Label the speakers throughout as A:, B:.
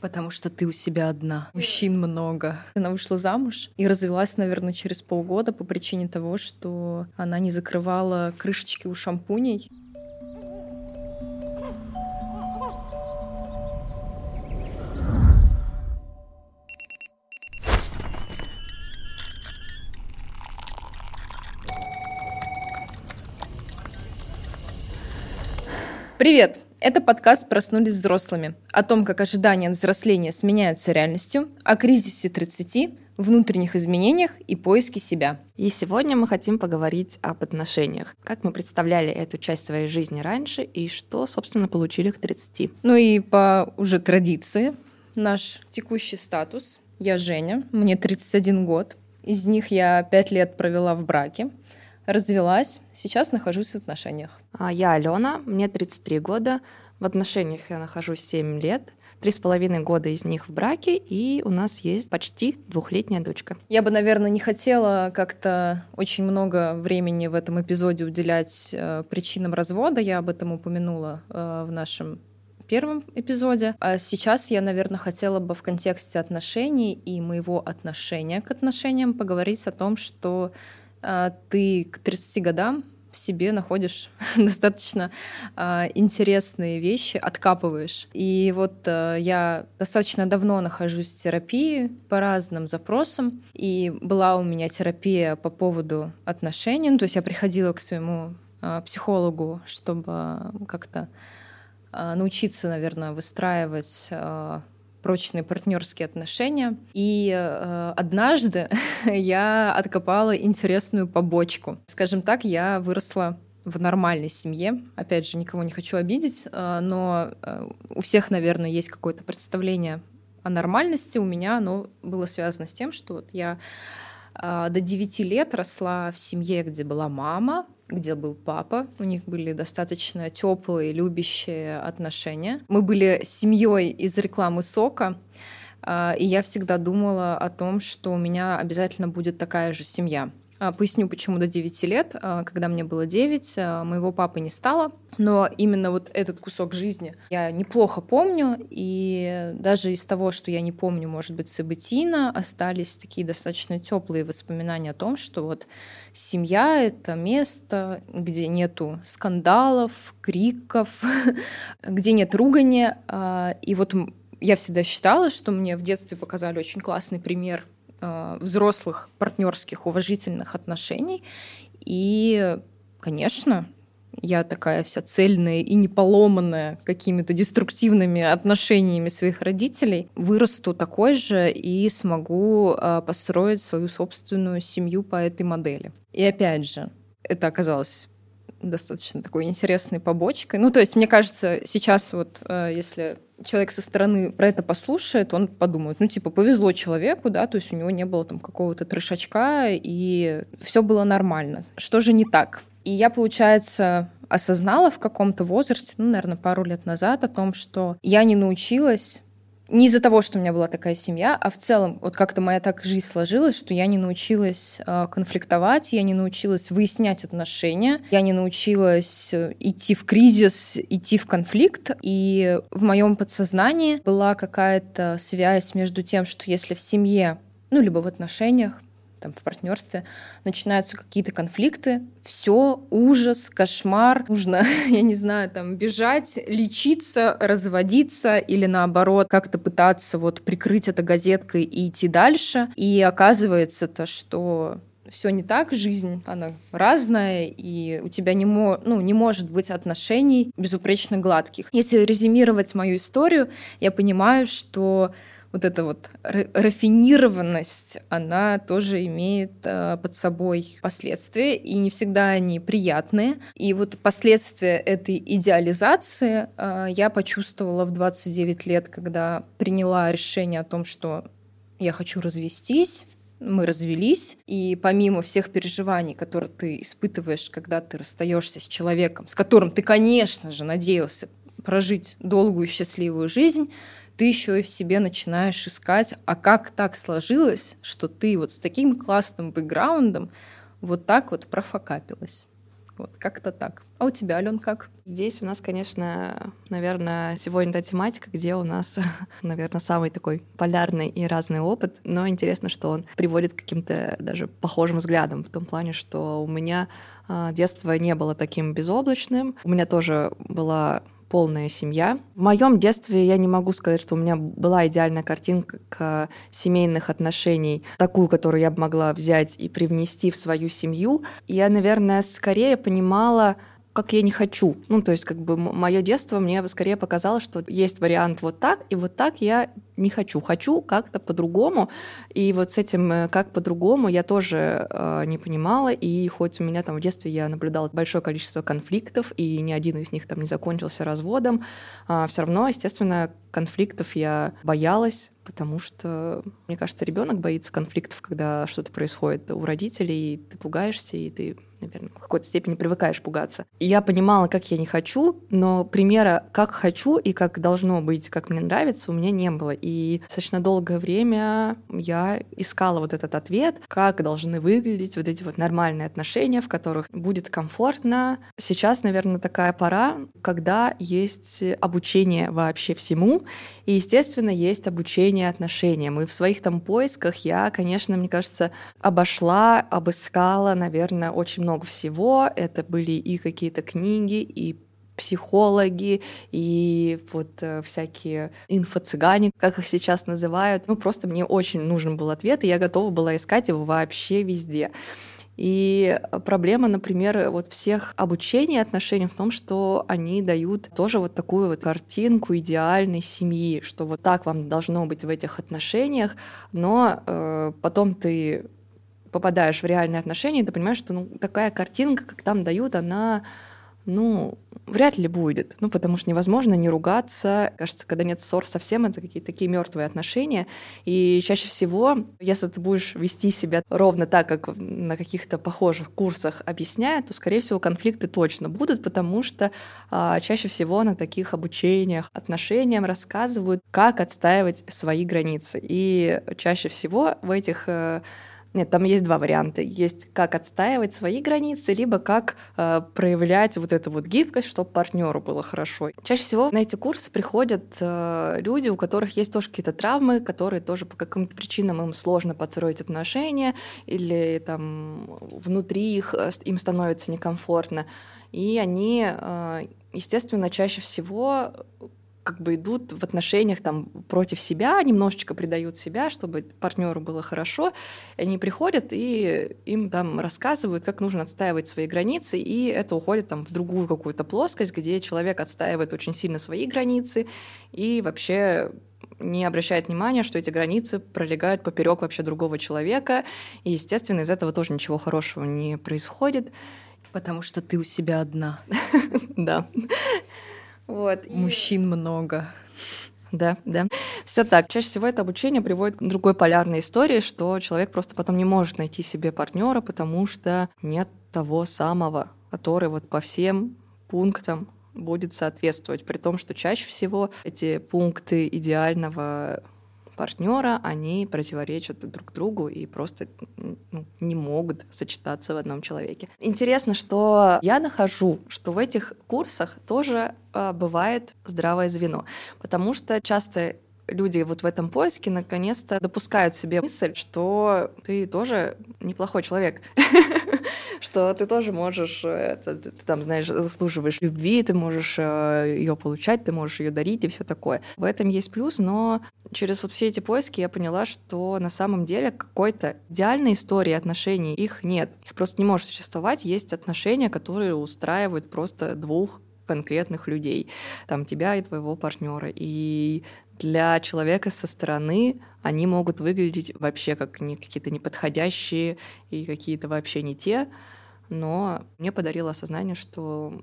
A: Потому что ты у себя одна. Мужчин много. Она вышла замуж и развелась, наверное, через полгода по причине того, что она не закрывала крышечки у шампуней. Привет! Это подкаст «Проснулись взрослыми» о том, как ожидания взросления сменяются реальностью, о кризисе 30, внутренних изменениях и поиске себя.
B: И сегодня мы хотим поговорить об отношениях. Как мы представляли эту часть своей жизни раньше и что, собственно, получили к 30.
A: Ну и по уже традиции наш текущий статус. Я Женя, мне 31 год. Из них я 5 лет провела в браке развелась, сейчас нахожусь в отношениях.
B: А я Алена, мне 33 года, в отношениях я нахожусь 7 лет, три с половиной года из них в браке, и у нас есть почти двухлетняя дочка.
A: Я бы, наверное, не хотела как-то очень много времени в этом эпизоде уделять э, причинам развода. Я об этом упомянула э, в нашем первом эпизоде. А сейчас я, наверное, хотела бы в контексте отношений и моего отношения к отношениям поговорить о том, что ты к 30 годам в себе находишь достаточно э, интересные вещи, откапываешь. И вот э, я достаточно давно нахожусь в терапии по разным запросам, и была у меня терапия по поводу отношений. Ну, то есть я приходила к своему э, психологу, чтобы как-то э, научиться, наверное, выстраивать э, прочные партнерские отношения. И э, однажды я откопала интересную побочку. Скажем так, я выросла в нормальной семье. Опять же, никого не хочу обидеть, э, но э, у всех, наверное, есть какое-то представление о нормальности. У меня оно было связано с тем, что вот я э, до 9 лет росла в семье, где была мама, где был папа. У них были достаточно теплые, любящие отношения. Мы были семьей из рекламы сока. А, и я всегда думала о том, что у меня обязательно будет такая же семья. А, поясню, почему до 9 лет. А, когда мне было 9, моего папы не стало. Но именно вот этот кусок жизни я неплохо помню. И даже из того, что я не помню, может быть, событийно, остались такие достаточно теплые воспоминания о том, что вот семья — это место, где нету скандалов, криков, где нет ругания. И вот я всегда считала, что мне в детстве показали очень классный пример э, взрослых партнерских уважительных отношений. И, конечно, я такая вся цельная и не поломанная какими-то деструктивными отношениями своих родителей, вырасту такой же и смогу э, построить свою собственную семью по этой модели. И опять же, это оказалось достаточно такой интересной побочкой. Ну, то есть, мне кажется, сейчас вот, э, если человек со стороны про это послушает, он подумает, ну, типа, повезло человеку, да, то есть у него не было там какого-то трешачка, и все было нормально. Что же не так? И я, получается, осознала в каком-то возрасте, ну, наверное, пару лет назад, о том, что я не научилась не из-за того, что у меня была такая семья, а в целом вот как-то моя так жизнь сложилась, что я не научилась э, конфликтовать, я не научилась выяснять отношения, я не научилась э, идти в кризис, идти в конфликт. И в моем подсознании была какая-то связь между тем, что если в семье, ну, либо в отношениях там, в партнерстве, начинаются какие-то конфликты, все, ужас, кошмар, нужно, я не знаю, там, бежать, лечиться, разводиться или наоборот как-то пытаться вот прикрыть это газеткой и идти дальше. И оказывается-то, что все не так, жизнь, она разная, и у тебя не, мо ну, не может быть отношений безупречно гладких. Если резюмировать мою историю, я понимаю, что вот эта вот рафинированность, она тоже имеет э, под собой последствия, и не всегда они приятные. И вот последствия этой идеализации э, я почувствовала в 29 лет, когда приняла решение о том, что я хочу развестись, мы развелись, и помимо всех переживаний, которые ты испытываешь, когда ты расстаешься с человеком, с которым ты, конечно же, надеялся прожить долгую счастливую жизнь, ты еще и в себе начинаешь искать, а как так сложилось, что ты вот с таким классным бэкграундом вот так вот профокапилась. Вот как-то так. А у тебя, Ален, как?
B: Здесь у нас, конечно, наверное, сегодня та тематика, где у нас, наверное, самый такой полярный и разный опыт, но интересно, что он приводит к каким-то даже похожим взглядам, в том плане, что у меня а, детство не было таким безоблачным, у меня тоже была полная семья. В моем детстве я не могу сказать, что у меня была идеальная картинка семейных отношений, такую, которую я бы могла взять и привнести в свою семью. Я, наверное, скорее понимала, как я не хочу. Ну, то есть, как бы мое детство мне скорее показало, что есть вариант вот так, и вот так я не хочу. Хочу как-то по-другому. И вот с этим э, как по-другому я тоже э, не понимала. И хоть у меня там в детстве я наблюдала большое количество конфликтов, и ни один из них там не закончился разводом, э, все равно, естественно, конфликтов я боялась, потому что, мне кажется, ребенок боится конфликтов, когда что-то происходит у родителей, и ты пугаешься, и ты наверное, в какой-то степени привыкаешь пугаться. Я понимала, как я не хочу, но примера, как хочу и как должно быть, как мне нравится, у меня не было. Достаточно долгое время я искала вот этот ответ, как должны выглядеть вот эти вот нормальные отношения, в которых будет комфортно. Сейчас, наверное, такая пора, когда есть обучение вообще всему, и, естественно, есть обучение отношениям. И в своих там поисках я, конечно, мне кажется, обошла, обыскала, наверное, очень много всего. Это были и какие-то книги, и психологи и вот э, всякие инфо-цыгане, как их сейчас называют. Ну, просто мне очень нужен был ответ, и я готова была искать его вообще везде. И проблема, например, вот всех обучений отношений в том, что они дают тоже вот такую вот картинку идеальной семьи, что вот так вам должно быть в этих отношениях, но э, потом ты попадаешь в реальные отношения, и ты понимаешь, что ну, такая картинка, как там дают, она ну, вряд ли будет. Ну, потому что невозможно не ругаться. Кажется, когда нет ссор совсем, это какие-то такие мертвые отношения. И чаще всего, если ты будешь вести себя ровно так, как на каких-то похожих курсах объясняют, то, скорее всего, конфликты точно будут, потому что а, чаще всего на таких обучениях отношениям рассказывают, как отстаивать свои границы. И чаще всего в этих э, нет, там есть два варианта. Есть как отстаивать свои границы, либо как э, проявлять вот эту вот гибкость, чтобы партнеру было хорошо. Чаще всего на эти курсы приходят э, люди, у которых есть тоже какие-то травмы, которые тоже по каким-то причинам им сложно подстроить отношения, или там внутри их э, им становится некомфортно. И они, э, естественно, чаще всего как бы идут в отношениях там против себя, немножечко предают себя, чтобы партнеру было хорошо. Они приходят и им там рассказывают, как нужно отстаивать свои границы, и это уходит там в другую какую-то плоскость, где человек отстаивает очень сильно свои границы и вообще не обращает внимания, что эти границы пролегают поперек вообще другого человека. И, естественно, из этого тоже ничего хорошего не происходит.
A: Потому что ты у себя одна.
B: Да.
A: Вот. Мужчин и... много.
B: Да, да. Все так. Чаще всего это обучение приводит к другой полярной истории, что человек просто потом не может найти себе партнера, потому что нет того самого, который вот по всем пунктам будет соответствовать. При том, что чаще всего эти пункты идеального партнера, они противоречат друг другу и просто ну, не могут сочетаться в одном человеке. Интересно, что я нахожу, что в этих курсах тоже э, бывает здравое звено, потому что часто люди вот в этом поиске наконец-то допускают себе мысль, что ты тоже неплохой человек, что ты тоже можешь, э, ты, там, знаешь, заслуживаешь любви, ты можешь э, ее получать, ты можешь ее дарить и все такое. В этом есть плюс, но через вот все эти поиски я поняла, что на самом деле какой-то идеальной истории отношений их нет. Их просто не может существовать. Есть отношения, которые устраивают просто двух конкретных людей, там тебя и твоего партнера. И для человека со стороны они могут выглядеть вообще как не, какие-то неподходящие и какие-то вообще не те, но мне подарило осознание, что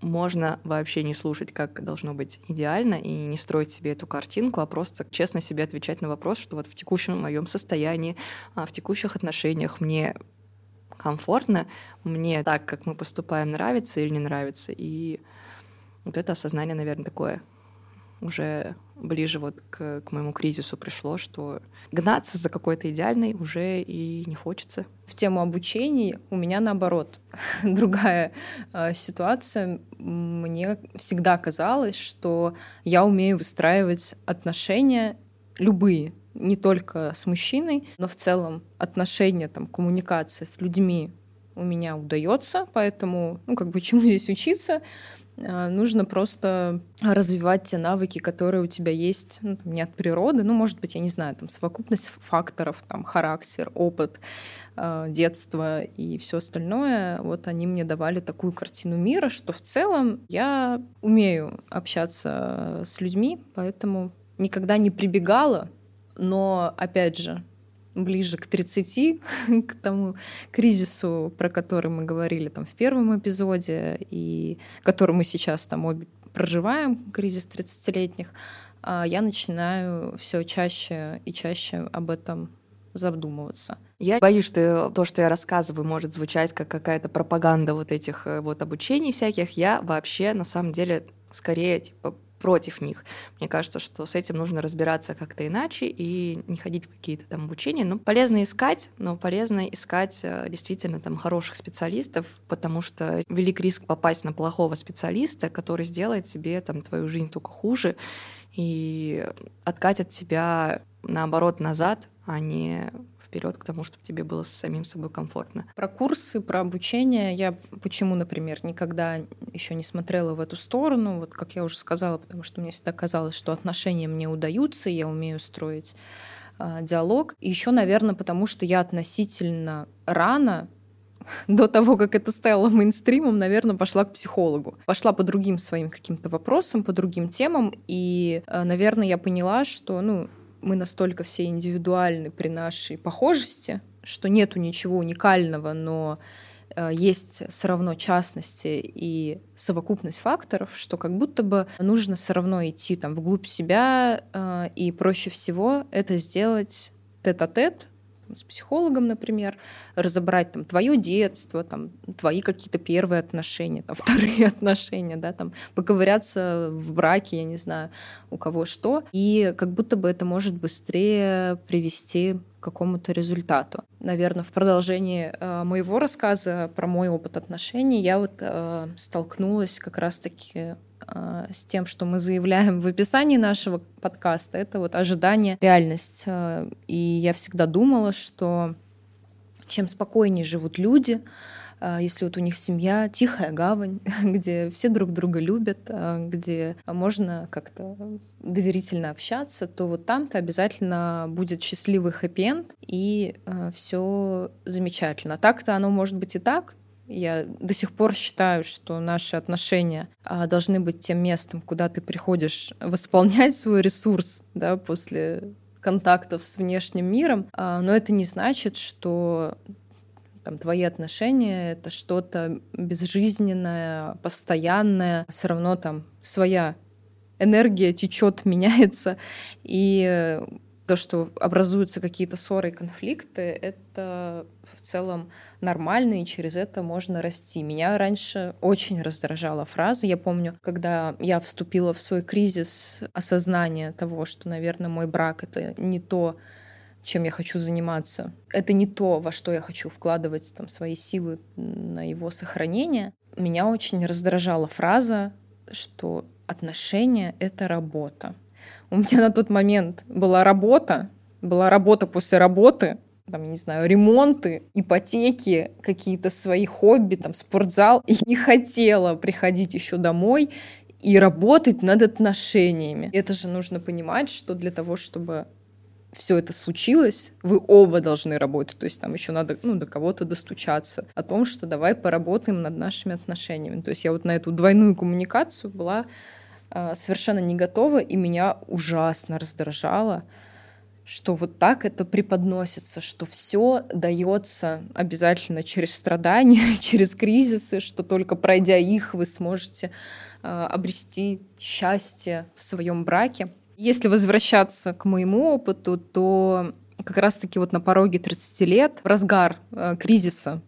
B: можно вообще не слушать, как должно быть идеально, и не строить себе эту картинку, а просто честно себе отвечать на вопрос, что вот в текущем моем состоянии, а в текущих отношениях мне комфортно, мне так, как мы поступаем, нравится или не нравится. И вот это осознание, наверное, такое уже ближе вот к, к моему кризису пришло, что гнаться за какой-то идеальной уже и не хочется.
A: В тему обучения у меня наоборот другая э, ситуация. Мне всегда казалось, что я умею выстраивать отношения любые, не только с мужчиной, но в целом отношения, там, коммуникация с людьми у меня удается, поэтому, ну, как бы чему здесь учиться, нужно просто развивать те навыки, которые у тебя есть ну, не от природы, ну, может быть, я не знаю, там совокупность факторов, там характер, опыт, а, детство и все остальное, вот они мне давали такую картину мира, что в целом я умею общаться с людьми, поэтому никогда не прибегала, но опять же ближе к 30, к тому кризису, про который мы говорили там в первом эпизоде, и который мы сейчас там обе проживаем, кризис 30-летних, а я начинаю все чаще и чаще об этом задумываться.
B: Я боюсь, что то, что я рассказываю, может звучать как какая-то пропаганда вот этих э, вот обучений всяких. Я вообще, на самом деле, скорее типа против них. Мне кажется, что с этим нужно разбираться как-то иначе и не ходить в какие-то там обучения. Ну, полезно искать, но полезно искать э, действительно там хороших специалистов, потому что велик риск попасть на плохого специалиста, который сделает себе там твою жизнь только хуже и откатит тебя наоборот назад, а не вперед к тому, чтобы тебе было с самим собой комфортно.
A: Про курсы, про обучение я почему, например, никогда еще не смотрела в эту сторону, вот как я уже сказала, потому что мне всегда казалось, что отношения мне удаются, я умею строить э, диалог. И еще, наверное, потому что я относительно рано до того, как это стало мейнстримом, наверное, пошла к психологу. Пошла по другим своим каким-то вопросам, по другим темам, и, э, наверное, я поняла, что, ну, мы настолько все индивидуальны при нашей похожести, что нету ничего уникального, но э, есть все равно частности и совокупность факторов, что как будто бы нужно все равно идти там вглубь себя, э, и проще всего это сделать тет-а-тет, с психологом, например, разобрать там твое детство, там твои какие-то первые отношения, там вторые отношения, да, там поковыряться в браке, я не знаю, у кого что, и как будто бы это может быстрее привести к какому-то результату. Наверное, в продолжении э, моего рассказа про мой опыт отношений я вот э, столкнулась как раз-таки с тем, что мы заявляем в описании нашего подкаста, это вот ожидание, реальность. А, и я всегда думала, что чем спокойнее живут люди, а, если вот у них семья, тихая гавань, где все друг друга любят, где можно как-то доверительно общаться, то вот там-то обязательно будет счастливый хэппи-энд, и все замечательно. Так-то оно может быть и так, я до сих пор считаю, что наши отношения а, должны быть тем местом, куда ты приходишь восполнять свой ресурс да, после контактов с внешним миром. А, но это не значит, что там, твои отношения — это что-то безжизненное, постоянное. Все равно там своя энергия течет, меняется. И то, что образуются какие-то ссоры и конфликты, это в целом нормально, и через это можно расти. Меня раньше очень раздражала фраза. Я помню, когда я вступила в свой кризис осознания того, что, наверное, мой брак — это не то, чем я хочу заниматься. Это не то, во что я хочу вкладывать там, свои силы на его сохранение. Меня очень раздражала фраза, что отношения — это работа. У меня на тот момент была работа, была работа после работы, там, я не знаю, ремонты, ипотеки, какие-то свои хобби, там, спортзал. И не хотела приходить еще домой и работать над отношениями. Это же нужно понимать, что для того, чтобы все это случилось, вы оба должны работать. То есть там еще надо ну, до кого-то достучаться о том, что давай поработаем над нашими отношениями. То есть я вот на эту двойную коммуникацию была совершенно не готова, и меня ужасно раздражало, что вот так это преподносится, что все дается обязательно через страдания, через кризисы, что только пройдя их вы сможете э, обрести счастье в своем браке. Если возвращаться к моему опыту, то как раз-таки вот на пороге 30 лет, в разгар э, кризиса,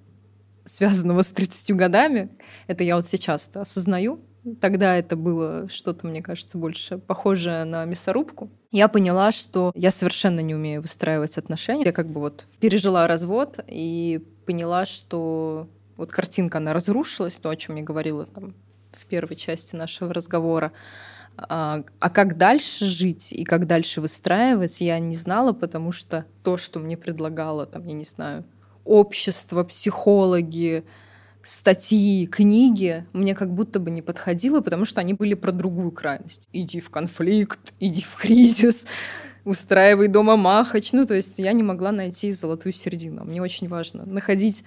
A: связанного с 30 годами, это я вот сейчас осознаю, Тогда это было что-то, мне кажется, больше похожее на мясорубку. Я поняла, что я совершенно не умею выстраивать отношения. Я как бы вот пережила развод и поняла, что вот картинка, она разрушилась, то, о чем я говорила там в первой части нашего разговора. А, а как дальше жить и как дальше выстраивать, я не знала, потому что то, что мне предлагало, там, я не знаю, общество, психологи, статьи, книги мне как будто бы не подходило, потому что они были про другую крайность. Иди в конфликт, иди в кризис, устраивай дома махач. Ну, то есть я не могла найти золотую середину. Мне очень важно находить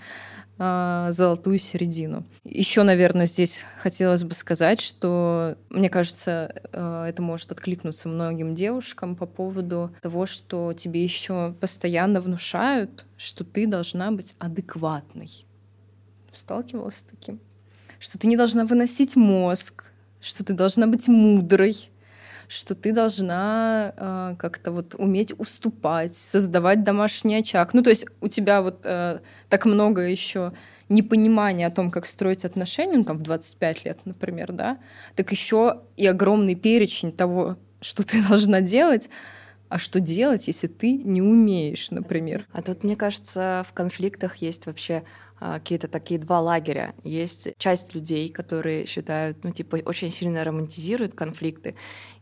A: э, золотую середину. Еще, наверное, здесь хотелось бы сказать, что мне кажется, э, это может откликнуться многим девушкам по поводу того, что тебе еще постоянно внушают, что ты должна быть адекватной сталкивалась с таким, что ты не должна выносить мозг, что ты должна быть мудрой, что ты должна э, как-то вот уметь уступать, создавать домашний очаг. Ну, то есть у тебя вот э, так много еще непонимания о том, как строить отношения, ну, там, в 25 лет, например, да, так еще и огромный перечень того, что ты должна делать, а что делать, если ты не умеешь, например.
B: А тут, мне кажется, в конфликтах есть вообще какие-то такие два лагеря. Есть часть людей, которые считают, ну, типа, очень сильно романтизируют конфликты,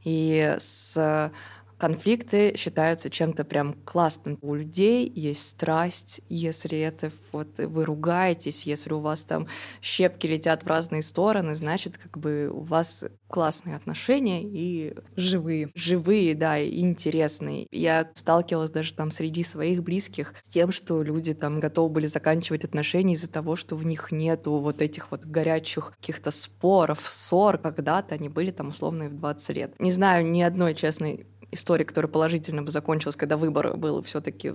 B: и с конфликты считаются чем-то прям классным. У людей есть страсть, если это вот вы ругаетесь, если у вас там щепки летят в разные стороны, значит, как бы у вас классные отношения и
A: живые.
B: Живые, да, и интересные. Я сталкивалась даже там среди своих близких с тем, что люди там готовы были заканчивать отношения из-за того, что в них нету вот этих вот горячих каких-то споров, ссор. Когда-то они были там условно в 20 лет. Не знаю ни одной честной истории, которая положительно бы закончилась, когда выбор был все-таки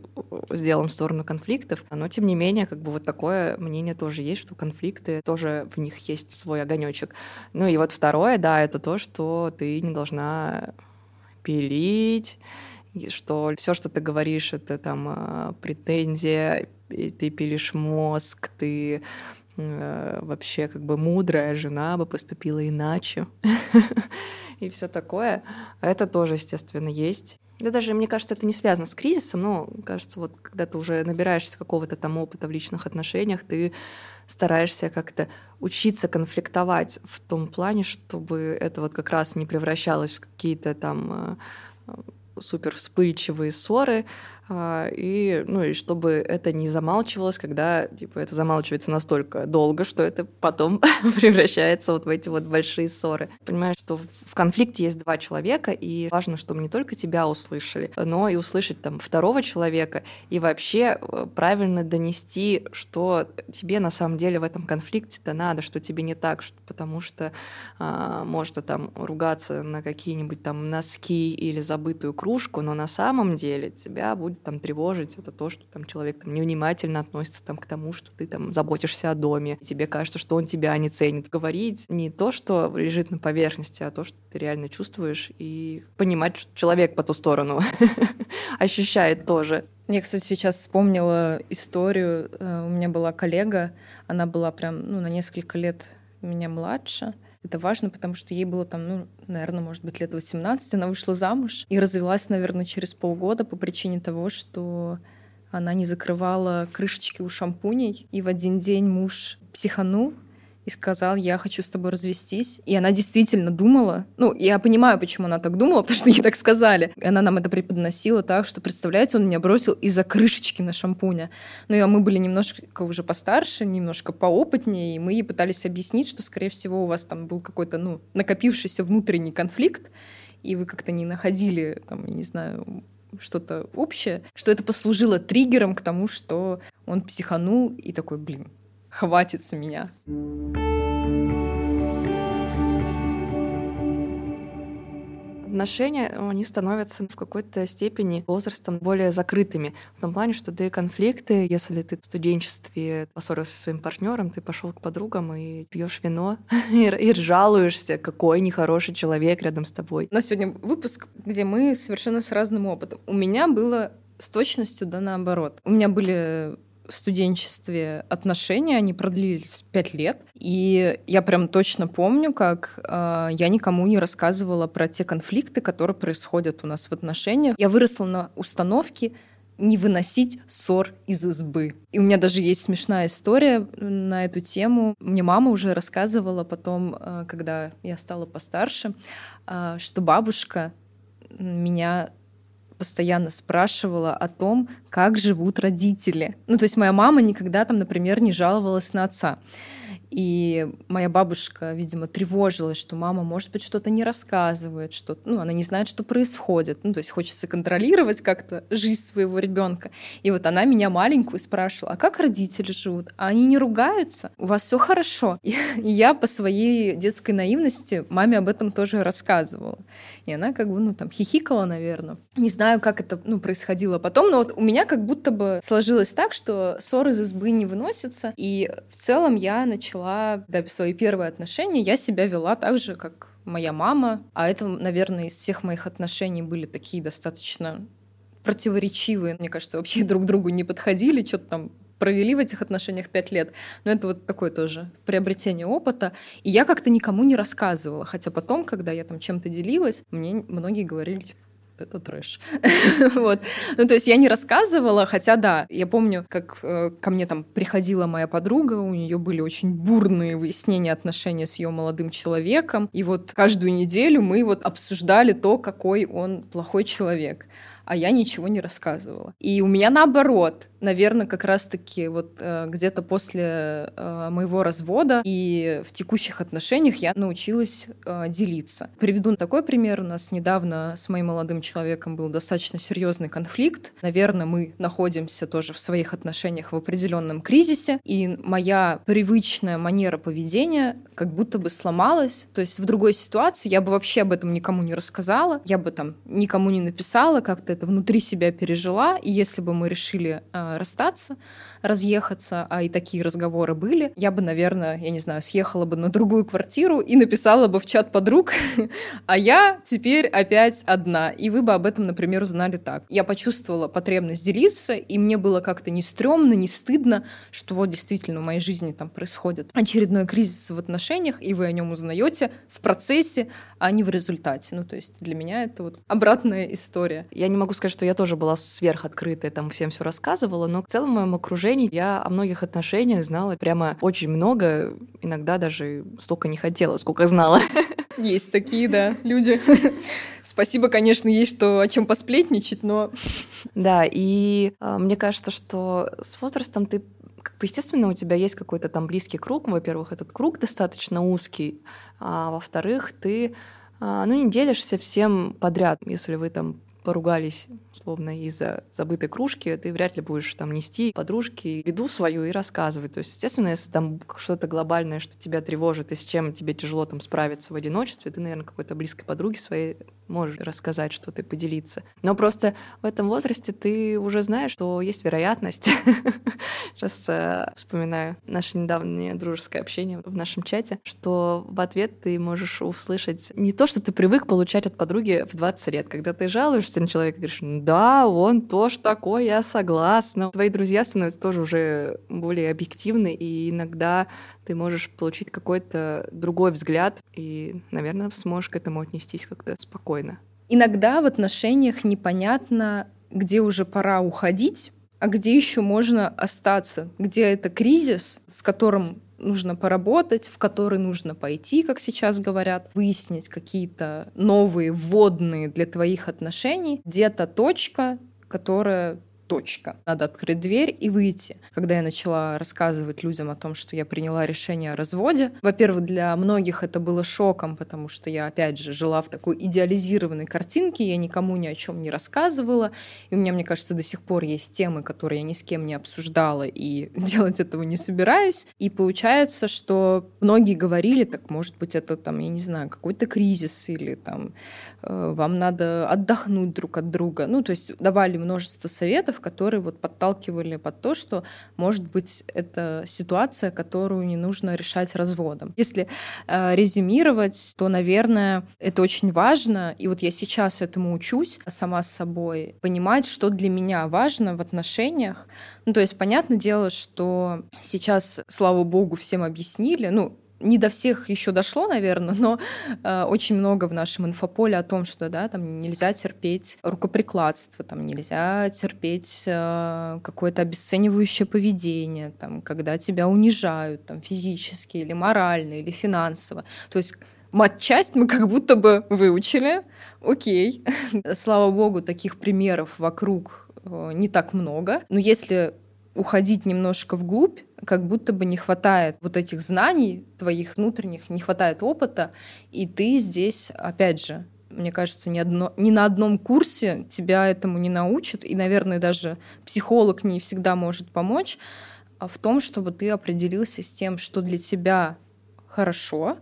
B: сделан в сторону конфликтов. Но тем не менее, как бы вот такое мнение тоже есть, что конфликты тоже в них есть свой огонечек. Ну и вот второе, да, это то, что ты не должна пилить, что все, что ты говоришь, это там а, претензия, ты пилишь мозг, ты э, вообще как бы мудрая жена бы поступила иначе. и все такое. Это тоже, естественно, есть. Да даже, мне кажется, это не связано с кризисом, но, кажется, вот когда ты уже набираешься какого-то там опыта в личных отношениях, ты стараешься как-то учиться конфликтовать в том плане, чтобы это вот как раз не превращалось в какие-то там э, супер вспыльчивые ссоры, и, ну, и чтобы это не замалчивалось, когда, типа, это замалчивается настолько долго, что это потом превращается вот в эти вот большие ссоры. Понимаешь, что в конфликте есть два человека, и важно, чтобы не только тебя услышали, но и услышать там второго человека, и вообще э, правильно донести, что тебе на самом деле в этом конфликте-то надо, что тебе не так, потому что а, можно там ругаться на какие-нибудь там носки или забытую кружку, но на самом деле тебя будет там тревожить, это то, что там человек там невнимательно относится там к тому, что ты там заботишься о доме, и тебе кажется, что он тебя не ценит. Говорить не то, что лежит на поверхности, а то, что ты реально чувствуешь, и понимать, что человек по ту сторону ощущает тоже.
A: Я, кстати, сейчас вспомнила историю. Э, у меня была коллега, она была прям ну, на несколько лет меня младше. Это важно, потому что ей было там, ну, наверное, может быть, лет 18. Она вышла замуж и развелась, наверное, через полгода по причине того, что она не закрывала крышечки у шампуней. И в один день муж психанул, и сказал, я хочу с тобой развестись. И она действительно думала, ну, я понимаю, почему она так думала, потому что ей так сказали. И она нам это преподносила так, что, представляете, он меня бросил из-за крышечки на шампуня. Ну, и мы были немножко уже постарше, немножко поопытнее, и мы ей пытались объяснить, что, скорее всего, у вас там был какой-то, ну, накопившийся внутренний конфликт, и вы как-то не находили, там, не знаю, что-то общее, что это послужило триггером к тому, что он психанул и такой, блин, хватит с меня.
B: отношения, они становятся в какой-то степени возрастом более закрытыми. В том плане, что да и конфликты, если ты в студенчестве поссорился со своим партнером, ты пошел к подругам и пьешь вино и, и жалуешься, какой нехороший человек рядом с тобой.
A: У нас сегодня выпуск, где мы совершенно с разным опытом. У меня было с точностью да наоборот. У меня были в студенчестве отношения, они продлились пять лет. И я прям точно помню, как э, я никому не рассказывала про те конфликты, которые происходят у нас в отношениях. Я выросла на установке не выносить ссор из избы. И у меня даже есть смешная история на эту тему. Мне мама уже рассказывала потом, э, когда я стала постарше, э, что бабушка меня постоянно спрашивала о том, как живут родители. Ну, то есть моя мама никогда там, например, не жаловалась на отца. И моя бабушка, видимо, тревожилась, что мама, может быть, что-то не рассказывает, что ну, она не знает, что происходит. Ну, то есть хочется контролировать как-то жизнь своего ребенка. И вот она меня маленькую спрашивала, а как родители живут? А они не ругаются? У вас все хорошо? И, я по своей детской наивности маме об этом тоже рассказывала. И она как бы, ну, там, хихикала, наверное. Не знаю, как это, ну, происходило потом, но вот у меня как будто бы сложилось так, что ссоры из избы не выносятся, и в целом я начала, да, свои первые отношения, я себя вела так же, как моя мама, а это, наверное, из всех моих отношений были такие достаточно противоречивые, мне кажется, вообще друг другу не подходили, что-то там провели в этих отношениях пять лет. Но это вот такое тоже приобретение опыта. И я как-то никому не рассказывала. Хотя потом, когда я там чем-то делилась, мне многие говорили, типа, это трэш. вот. Ну, то есть я не рассказывала, хотя да, я помню, как э, ко мне там приходила моя подруга, у нее были очень бурные выяснения отношений с ее молодым человеком, и вот каждую неделю мы вот обсуждали то, какой он плохой человек а я ничего не рассказывала. И у меня наоборот, наверное, как раз-таки вот э, где-то после э, моего развода и в текущих отношениях я научилась э, делиться. Приведу такой пример. У нас недавно с моим молодым человеком был достаточно серьезный конфликт. Наверное, мы находимся тоже в своих отношениях в определенном кризисе, и моя привычная манера поведения как будто бы сломалась. То есть в другой ситуации я бы вообще об этом никому не рассказала, я бы там никому не написала, как-то это внутри себя пережила, и если бы мы решили э, расстаться, разъехаться, а и такие разговоры были, я бы, наверное, я не знаю, съехала бы на другую квартиру и написала бы в чат подруг, а я теперь опять одна. И вы бы об этом, например, узнали так. Я почувствовала потребность делиться, и мне было как-то не стрёмно, не стыдно, что вот действительно в моей жизни там происходит очередной кризис в отношениях, и вы о нем узнаете в процессе, а не в результате. Ну, то есть для меня это вот обратная история.
B: Я не могу сказать, что я тоже была сверхоткрытая, там всем все рассказывала, но в целом в моем окружении я о многих отношениях знала прямо очень много, иногда даже столько не хотела, сколько знала.
A: Есть такие, да, люди. Спасибо, конечно, есть что о чем посплетничать, но...
B: Да, и э, мне кажется, что с возрастом ты как бы, естественно, у тебя есть какой-то там близкий круг. Во-первых, этот круг достаточно узкий, а во-вторых, ты а, ну, не делишься всем подряд. Если вы там поругались условно из-за забытой кружки, ты вряд ли будешь там нести подружке беду свою и рассказывать. То есть, естественно, если там что-то глобальное, что тебя тревожит и с чем тебе тяжело там справиться в одиночестве, ты, наверное, какой-то близкой подруге своей можешь рассказать что-то и поделиться. Но просто в этом возрасте ты уже знаешь, что есть вероятность. Сейчас э, вспоминаю наше недавнее дружеское общение в нашем чате, что в ответ ты можешь услышать не то, что ты привык получать от подруги в 20 лет, когда ты жалуешься на человека и говоришь, да, он тоже такой, я согласна. Твои друзья становятся тоже уже более объективны, и иногда ты можешь получить какой-то другой взгляд, и, наверное, сможешь к этому отнестись как-то спокойно.
A: Иногда в отношениях непонятно, где уже пора уходить, а где еще можно остаться, где это кризис, с которым нужно поработать, в который нужно пойти, как сейчас говорят, выяснить какие-то новые вводные для твоих отношений, где-то точка, которая точка. Надо открыть дверь и выйти. Когда я начала рассказывать людям о том, что я приняла решение о разводе, во-первых, для многих это было шоком, потому что я, опять же, жила в такой идеализированной картинке, я никому ни о чем не рассказывала, и у меня, мне кажется, до сих пор есть темы, которые я ни с кем не обсуждала, и делать этого не собираюсь. И получается, что многие говорили, так, может быть, это там, я не знаю, какой-то кризис или там э, вам надо отдохнуть друг от друга. Ну, то есть давали множество советов, моментов, которые вот подталкивали под то, что, может быть, это ситуация, которую не нужно решать разводом. Если э, резюмировать, то, наверное, это очень важно. И вот я сейчас этому учусь сама с собой, понимать, что для меня важно в отношениях. Ну, то есть, понятное дело, что сейчас, слава богу, всем объяснили, ну, не до всех еще дошло, наверное, но э, очень много в нашем инфополе о том, что да, там нельзя терпеть рукоприкладство, там нельзя терпеть э, какое-то обесценивающее поведение, там, когда тебя унижают там, физически или морально, или финансово. То есть матчасть мы как будто бы выучили, окей. Слава богу, таких примеров вокруг э, не так много. Но если уходить немножко вглубь, как будто бы не хватает вот этих знаний твоих внутренних, не хватает опыта, и ты здесь, опять же, мне кажется, ни, одно, ни на одном курсе тебя этому не научат, и, наверное, даже психолог не всегда может помочь а в том, чтобы ты определился с тем, что для тебя хорошо,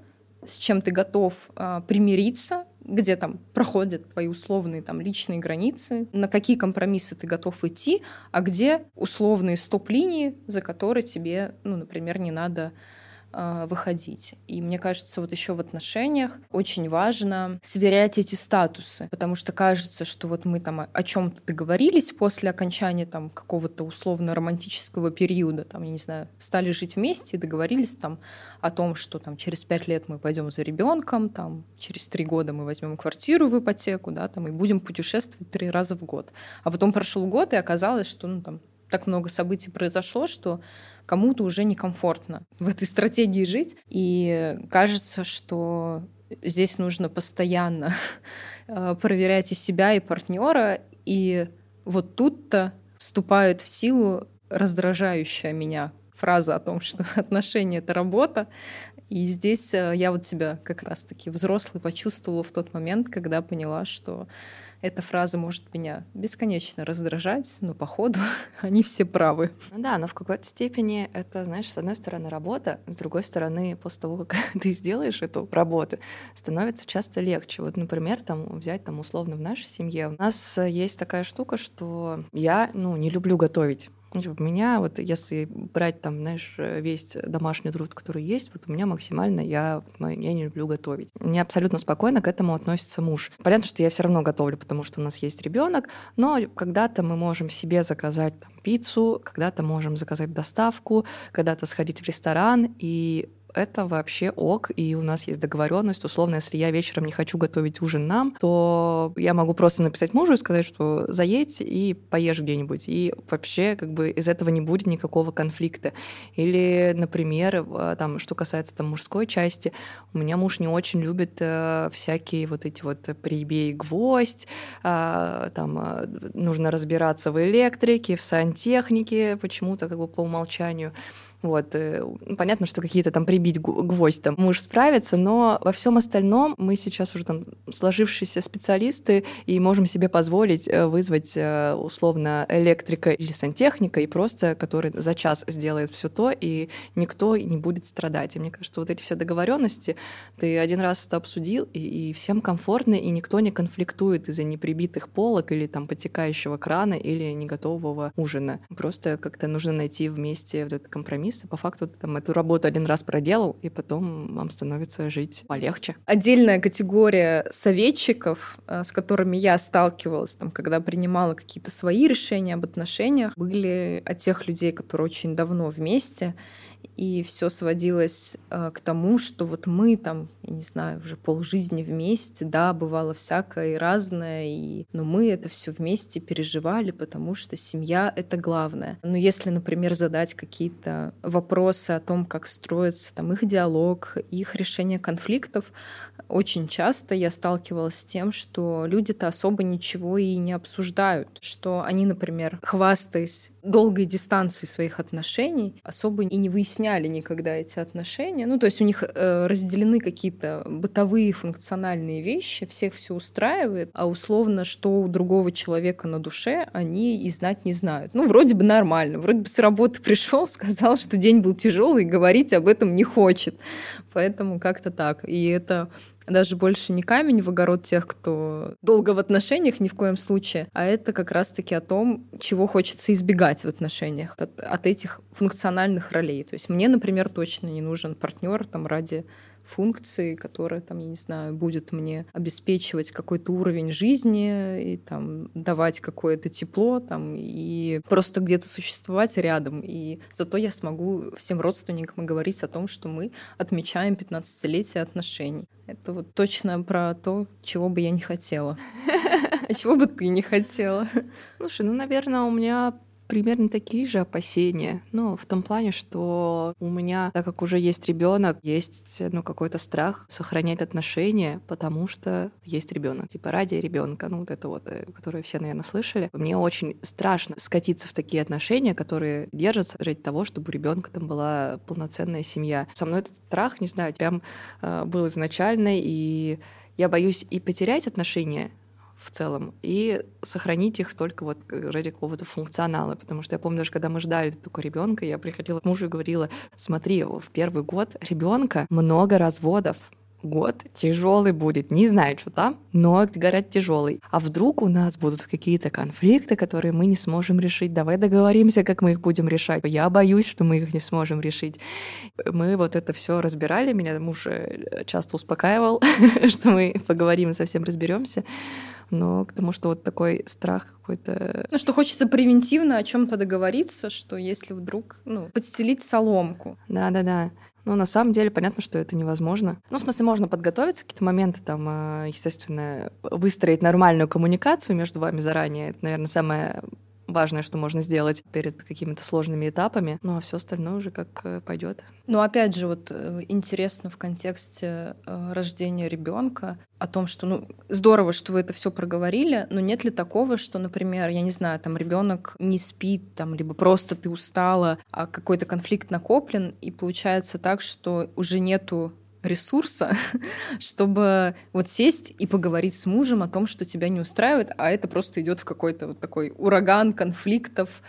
A: с чем ты готов а, примириться, где там проходят твои условные там личные границы, на какие компромиссы ты готов идти, а где условные стоп-линии, за которые тебе, ну, например, не надо выходить. И мне кажется, вот еще в отношениях очень важно сверять эти статусы, потому что кажется, что вот мы там о чем-то договорились после окончания там какого-то условно-романтического периода, там, я не знаю, стали жить вместе и договорились там о том, что там через пять лет мы пойдем за ребенком, там через три года мы возьмем квартиру в ипотеку, да, там и будем путешествовать три раза в год. А потом прошел год и оказалось, что ну там так много событий произошло, что кому-то уже некомфортно в этой стратегии жить. И кажется, что здесь нужно постоянно э, проверять и себя, и партнера. И вот тут-то вступает в силу раздражающая меня фраза о том, что отношения — это работа. И здесь э, я вот себя как раз-таки взрослый почувствовала в тот момент, когда поняла, что эта фраза может меня бесконечно раздражать, но походу они все правы.
B: Ну да, но в какой-то степени это, знаешь, с одной стороны работа, с другой стороны, после того, как ты сделаешь эту работу, становится часто легче. Вот, например, там взять там условно в нашей семье. У нас есть такая штука, что я, ну, не люблю готовить. Типа, меня, вот если брать там, знаешь, весь домашний труд, который есть, вот у меня максимально я, я не люблю готовить. Мне абсолютно спокойно к этому относится муж. Понятно, что я все равно готовлю, потому что у нас есть ребенок, но когда-то мы можем себе заказать там, пиццу, когда-то можем заказать доставку, когда-то сходить в ресторан, и это вообще ок, и у нас есть договоренность. Условно, если я вечером не хочу готовить ужин нам, то я могу просто написать мужу и сказать, что заедь и поешь где-нибудь. И вообще как бы из этого не будет никакого конфликта. Или, например, там, что касается там мужской части, у меня муж не очень любит э, всякие вот эти вот прибей гвоздь, э, там э, нужно разбираться в электрике, в сантехнике почему-то как бы по умолчанию. Вот. Э, понятно, что какие-то там прибить гвоздь там муж справится, но во всем остальном мы сейчас уже там сложившиеся специалисты и можем себе позволить э, вызвать э, условно электрика или сантехника, и просто который за час сделает все то, и никто не будет страдать. И мне кажется, вот эти все договоренности, ты один раз это обсудил, и, и всем комфортно, и никто не конфликтует из-за неприбитых полок или там потекающего крана или не готового ужина. Просто как-то нужно найти вместе вот этот компромисс, компромисс, по факту ты там эту работу один раз проделал, и потом вам становится жить полегче.
A: Отдельная категория советчиков, э, с которыми я сталкивалась, там, когда принимала какие-то свои решения об отношениях, были от тех людей, которые очень давно вместе, и все сводилось э, к тому, что вот мы там, я не знаю, уже полжизни вместе, да, бывало всякое и разное, и... но мы это все вместе переживали, потому что семья — это главное. Но если, например, задать какие-то вопросы о том, как строится там их диалог, их решение конфликтов, очень часто я сталкивалась с тем, что люди-то особо ничего и не обсуждают, что они, например, хвастаясь долгой дистанцией своих отношений, особо и не выясняли никогда эти отношения. Ну, то есть у них э, разделены какие-то бытовые функциональные вещи, всех все устраивает, а условно, что у другого человека на душе, они и знать не знают. Ну, вроде бы нормально, вроде бы с работы пришел, сказал, что день был тяжелый, говорить об этом не хочет. Поэтому как-то так. И это даже больше не камень в огород тех, кто долго в отношениях, ни в коем случае, а это как раз-таки о том, чего хочется избегать в отношениях, от, от этих функциональных ролей. То есть мне, например, точно не нужен партнер там ради функции, которая, там, я не знаю, будет мне обеспечивать какой-то уровень жизни и там давать какое-то тепло там и просто где-то существовать рядом. И зато я смогу всем родственникам говорить о том, что мы отмечаем 15-летие отношений. Это вот точно про то, чего бы я не хотела. А чего бы ты не хотела?
B: Слушай, ну, наверное, у меня примерно такие же опасения. Ну, в том плане, что у меня, так как уже есть ребенок, есть ну, какой-то страх сохранять отношения, потому что есть ребенок. Типа ради ребенка. Ну, вот это вот, э, которое все, наверное, слышали. Мне очень страшно скатиться в такие отношения, которые держатся ради того, чтобы у ребенка там была полноценная семья. Со мной этот страх, не знаю, прям э, был изначально, и я боюсь и потерять отношения, в целом, и сохранить их только вот ради какого-то функционала. Потому что я помню, даже когда мы ждали только ребенка, я приходила к мужу и говорила, смотри, в первый год ребенка много разводов, год тяжелый будет. Не знаю, что там, но, говорят, тяжелый. А вдруг у нас будут какие-то конфликты, которые мы не сможем решить? Давай договоримся, как мы их будем решать. Я боюсь, что мы их не сможем решить. Мы вот это все разбирали. Меня муж э, часто успокаивал, что мы поговорим и совсем разберемся но потому что вот такой страх какой-то...
A: Ну, что хочется превентивно о чем то договориться, что если вдруг, ну, подстелить соломку.
B: Да-да-да. Ну, на самом деле, понятно, что это невозможно. Ну, в смысле, можно подготовиться, какие-то моменты там, э, естественно, выстроить нормальную коммуникацию между вами заранее. Это, наверное, самое важное, что можно сделать перед какими-то сложными этапами, ну а все остальное уже как э, пойдет.
A: Ну, опять же, вот э, интересно в контексте э, рождения ребенка о том, что ну здорово, что вы это все проговорили, но нет ли такого, что, например, я не знаю, там ребенок не спит, там либо просто ты устала, а какой-то конфликт накоплен, и получается так, что уже нету ресурса, чтобы вот сесть и поговорить с мужем о том, что тебя не устраивает, а это просто идет в какой-то вот такой ураган конфликтов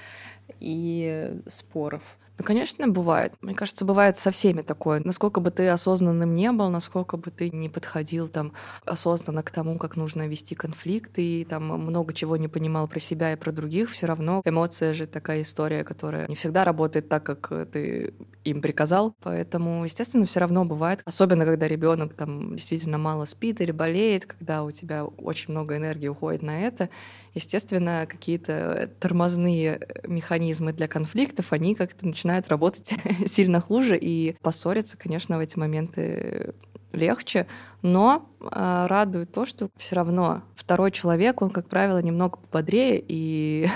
A: и споров.
B: Ну, конечно, бывает. Мне кажется, бывает со всеми такое. Насколько бы ты осознанным не был, насколько бы ты не подходил там осознанно к тому, как нужно вести конфликт, и там много чего не понимал про себя и про других, все равно эмоция же такая история, которая не всегда работает так, как ты им приказал. Поэтому, естественно, все равно бывает, особенно когда ребенок там действительно мало спит или болеет, когда у тебя очень много энергии уходит на это, естественно, какие-то тормозные механизмы для конфликтов, они как-то начинают работать сильно хуже, и поссориться, конечно, в эти моменты легче, но э, радует то, что все равно второй человек, он, как правило, немного бодрее, и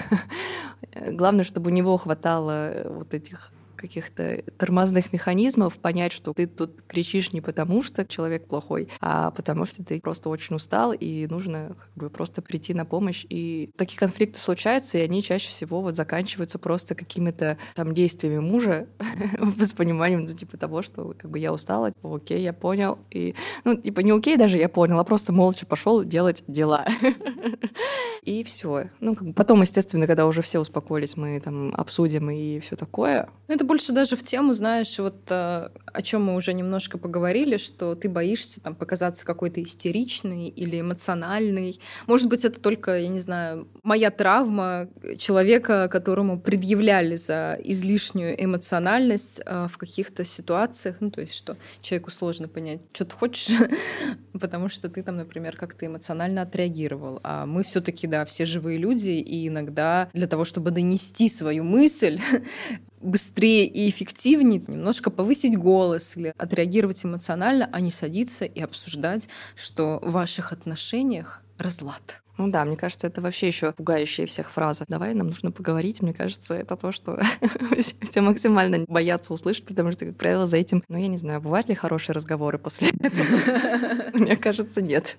B: главное, чтобы у него хватало вот этих каких-то тормозных механизмов понять, что ты тут кричишь не потому, что человек плохой, а потому что ты просто очень устал, и нужно как бы просто прийти на помощь. И такие конфликты случаются, и они чаще всего вот заканчиваются просто какими-то там действиями мужа с пониманием, ну, типа того, что как бы я устала, окей, я понял. И, ну, типа, не окей даже, я понял, а просто молча пошел делать дела. И все. Ну, как бы потом, естественно, когда уже все успокоились, мы там обсудим и все такое.
A: Ну, это больше даже в тему, знаешь, вот э, о чем мы уже немножко поговорили, что ты боишься там показаться какой-то истеричный или эмоциональный. Может быть, это только, я не знаю, моя травма человека, которому предъявляли за излишнюю эмоциональность э, в каких-то ситуациях. Ну, то есть, что человеку сложно понять, что ты хочешь, потому что ты там, например, как-то эмоционально отреагировал. А мы все-таки, да, все живые люди, и иногда для того, чтобы донести свою мысль, быстрее и эффективнее немножко повысить голос или отреагировать эмоционально, а не садиться и обсуждать, что в ваших отношениях разлад.
B: Ну да, мне кажется, это вообще еще пугающая всех фраза. Давай, нам нужно поговорить. Мне кажется, это то, что все максимально боятся услышать, потому что, как правило, за этим, ну, я не знаю, бывают ли хорошие разговоры после этого? Мне кажется, нет.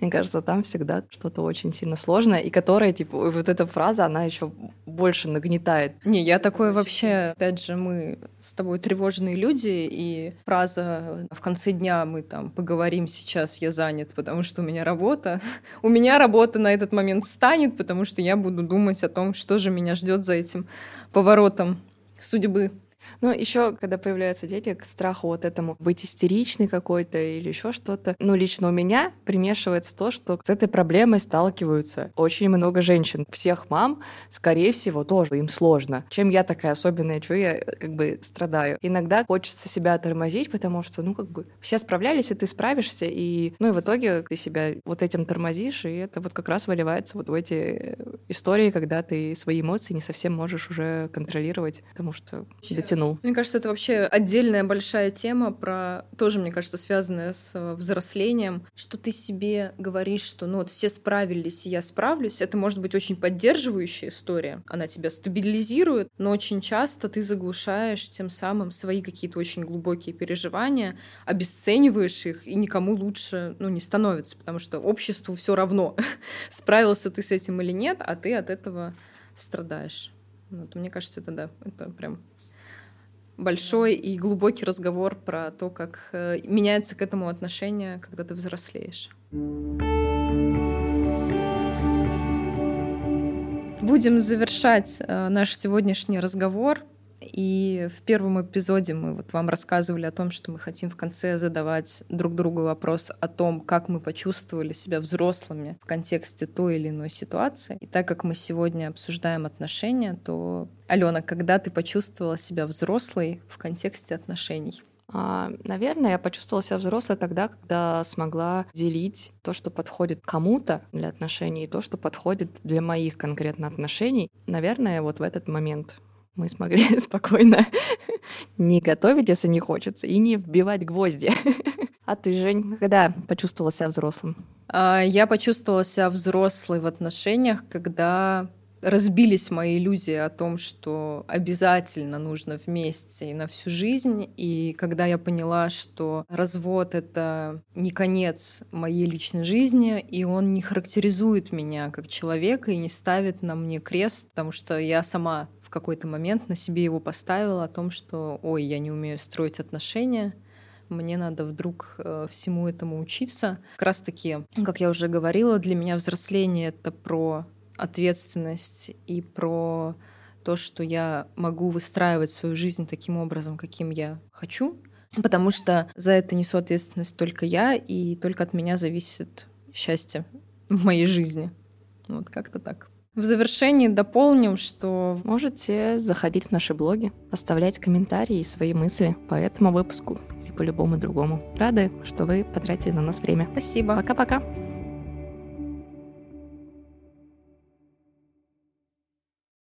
B: Мне кажется, там всегда что-то очень сильно сложное, и которое, типа, вот эта фраза, она еще больше нагнетает.
A: Не, я такое вообще, опять же, мы с тобой тревожные люди, и фраза в конце дня мы там поговорим сейчас, я занят, потому что у меня работа. У меня работа на этот момент встанет, потому что я буду думать о том, что же меня ждет за этим поворотом судьбы.
B: Ну, еще, когда появляются дети, к страху вот этому быть истеричной какой-то или еще что-то. Ну, лично у меня примешивается то, что с этой проблемой сталкиваются очень много женщин. Всех мам, скорее всего, тоже им сложно. Чем я такая особенная, что я как бы страдаю. Иногда хочется себя тормозить, потому что, ну, как бы все справлялись, и ты справишься, и, ну, и в итоге ты себя вот этим тормозишь, и это вот как раз выливается вот в эти истории, когда ты свои эмоции не совсем можешь уже контролировать, потому что дотянул
A: упомянул. Мне кажется, это вообще отдельная большая тема про тоже, мне кажется, связанная с э, взрослением, что ты себе говоришь, что ну вот все справились, и я справлюсь. Это может быть очень поддерживающая история. Она тебя стабилизирует, но очень часто ты заглушаешь тем самым свои какие-то очень глубокие переживания, обесцениваешь их, и никому лучше ну, не становится, потому что обществу все равно, справился ты с этим или нет, а ты от этого страдаешь. Вот, мне кажется, это да, это прям большой и глубокий разговор про то, как э, меняется к этому отношение, когда ты взрослеешь. Будем завершать э, наш сегодняшний разговор. И в первом эпизоде мы вот вам рассказывали о том, что мы хотим в конце задавать друг другу вопрос о том, как мы почувствовали себя взрослыми в контексте той или иной ситуации. И так как мы сегодня обсуждаем отношения, то, Алена, когда ты почувствовала себя взрослой в контексте отношений?
B: А, наверное, я почувствовала себя взрослой тогда, когда смогла делить то, что подходит кому-то для отношений, и то, что подходит для моих конкретно отношений. Наверное, вот в этот момент мы смогли спокойно не готовить, если не хочется, и не вбивать гвозди. А ты, Жень, когда почувствовала себя взрослым?
A: А, я почувствовала себя взрослой в отношениях, когда разбились мои иллюзии о том, что обязательно нужно вместе и на всю жизнь. И когда я поняла, что развод — это не конец моей личной жизни, и он не характеризует меня как человека и не ставит на мне крест, потому что я сама в какой-то момент на себе его поставила о том, что «Ой, я не умею строить отношения», мне надо вдруг э, всему этому учиться. Как раз таки, как я уже говорила, для меня взросление — это про ответственность и про то, что я могу выстраивать свою жизнь таким образом, каким я хочу, потому что за это несу ответственность только я, и только от меня зависит счастье в моей жизни. Вот как-то так. В завершении дополним, что...
B: Можете заходить в наши блоги, оставлять комментарии и свои мысли по этому выпуску или по любому другому. Рады, что вы потратили на нас время.
A: Спасибо.
B: Пока-пока.